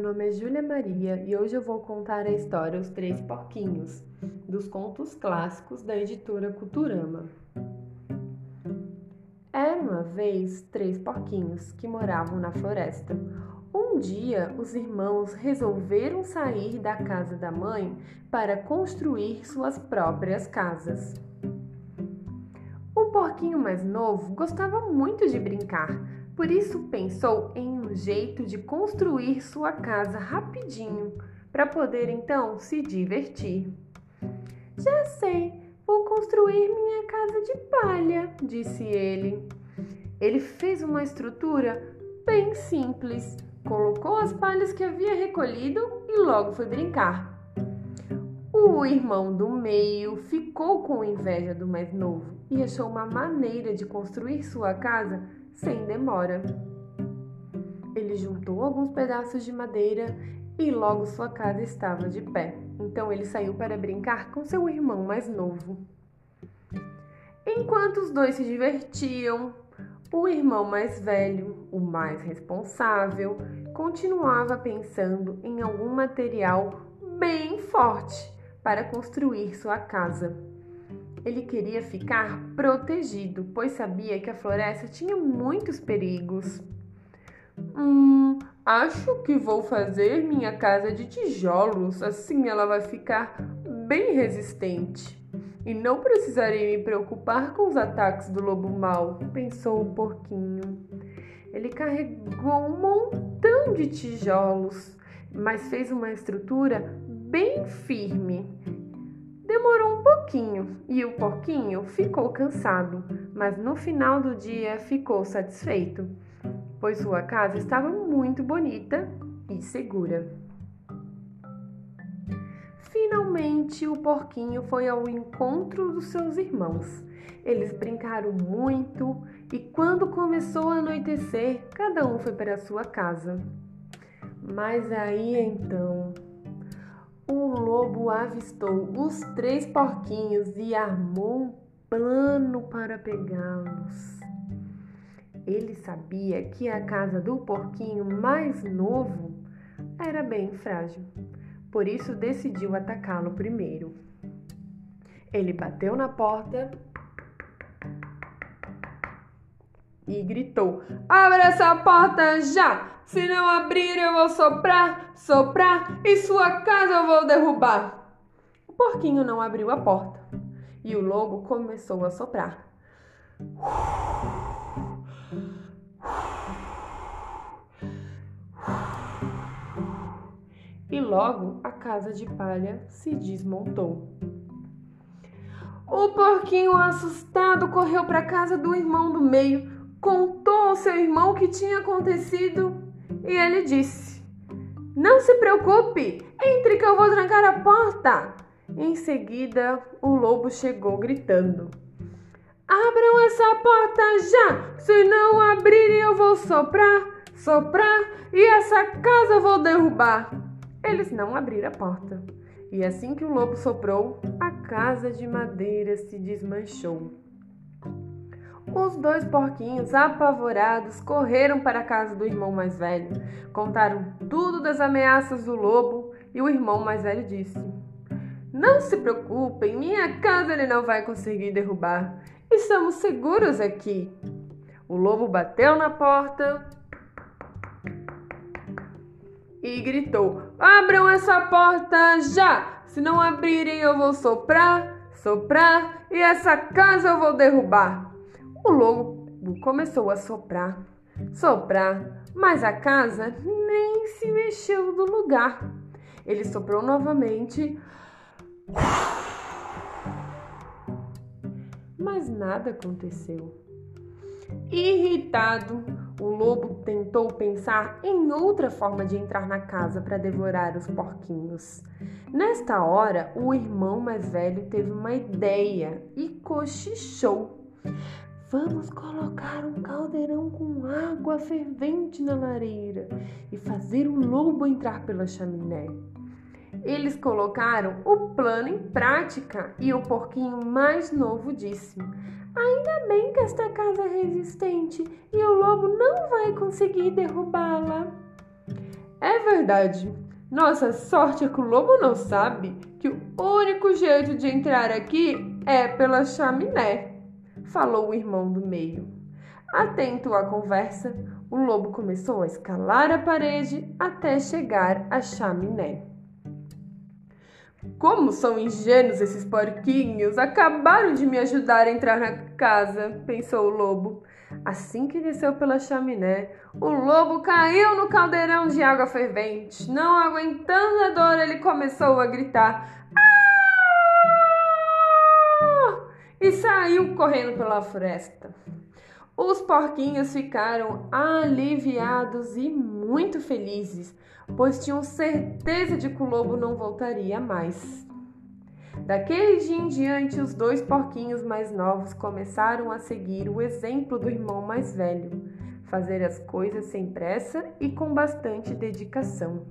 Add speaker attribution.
Speaker 1: nome é Júlia Maria e hoje eu vou contar a história Os Três Porquinhos, dos contos clássicos da editora Culturama. Era uma vez três porquinhos que moravam na floresta. Um dia, os irmãos resolveram sair da casa da mãe para construir suas próprias casas. O porquinho mais novo gostava muito de brincar, por isso pensou em um jeito de construir sua casa rapidinho, para poder então se divertir. Já sei, vou construir minha casa de palha, disse ele. Ele fez uma estrutura bem simples, colocou as palhas que havia recolhido e logo foi brincar. O irmão do meio ficou com inveja do mais novo e achou uma maneira de construir sua casa sem demora. Ele juntou alguns pedaços de madeira e logo sua casa estava de pé. Então ele saiu para brincar com seu irmão mais novo. Enquanto os dois se divertiam, o irmão mais velho, o mais responsável, continuava pensando em algum material bem forte para construir sua casa. Ele queria ficar protegido, pois sabia que a floresta tinha muitos perigos. Hum, acho que vou fazer minha casa de tijolos, assim ela vai ficar bem resistente. E não precisarei me preocupar com os ataques do lobo mau, pensou o porquinho. Ele carregou um montão de tijolos, mas fez uma estrutura bem firme Pouquinho e o porquinho ficou cansado, mas no final do dia ficou satisfeito, pois sua casa estava muito bonita e segura. Finalmente, o porquinho foi ao encontro dos seus irmãos. Eles brincaram muito e, quando começou a anoitecer, cada um foi para a sua casa. Mas aí então o lobo avistou os três porquinhos e armou um plano para pegá-los. Ele sabia que a casa do porquinho mais novo era bem frágil, por isso decidiu atacá-lo primeiro. Ele bateu na porta e gritou: Abra essa porta já! Se não abrir, eu vou soprar, soprar e sua casa eu vou derrubar. O porquinho não abriu a porta e o lobo começou a soprar. E logo a casa de palha se desmontou. O porquinho, assustado, correu para a casa do irmão do meio, contou ao seu irmão o que tinha acontecido e ele disse: Não se preocupe, entre que eu vou trancar a porta. Em seguida, o lobo chegou gritando: Abram essa porta já! Se não abrirem, eu vou soprar, soprar e essa casa eu vou derrubar. Eles não abriram a porta. E assim que o lobo soprou, a casa de madeira se desmanchou. Os dois porquinhos, apavorados, correram para a casa do irmão mais velho. Contaram tudo das ameaças do lobo e o irmão mais velho disse: Não se preocupem, minha casa ele não vai conseguir derrubar. Estamos seguros aqui. O lobo bateu na porta e gritou: Abram essa porta já! Se não abrirem, eu vou soprar, soprar e essa casa eu vou derrubar. O lobo começou a soprar, soprar, mas a casa nem se mexeu do lugar. Ele soprou novamente, mas nada aconteceu. Irritado, o lobo tentou pensar em outra forma de entrar na casa para devorar os porquinhos. Nesta hora, o irmão mais velho teve uma ideia e cochichou. Vamos colocar um caldeirão com água fervente na lareira e fazer o lobo entrar pela chaminé. Eles colocaram o plano em prática e o porquinho mais novo disse: Ainda bem que esta casa é resistente e o lobo não vai conseguir derrubá-la. É verdade. Nossa sorte é que o lobo não sabe que o único jeito de entrar aqui é pela chaminé, falou o irmão do meio. Atento à conversa, o lobo começou a escalar a parede até chegar à chaminé. Como são ingênuos esses porquinhos! Acabaram de me ajudar a entrar na casa, pensou o lobo. Assim que desceu pela chaminé, o lobo caiu no caldeirão de água fervente. Não aguentando a dor, ele começou a gritar: ah! E saiu correndo pela floresta. Os porquinhos ficaram aliviados e muito felizes, pois tinham certeza de que o lobo não voltaria mais. Daquele dia em diante, os dois porquinhos mais novos começaram a seguir o exemplo do irmão mais velho, fazer as coisas sem pressa e com bastante dedicação.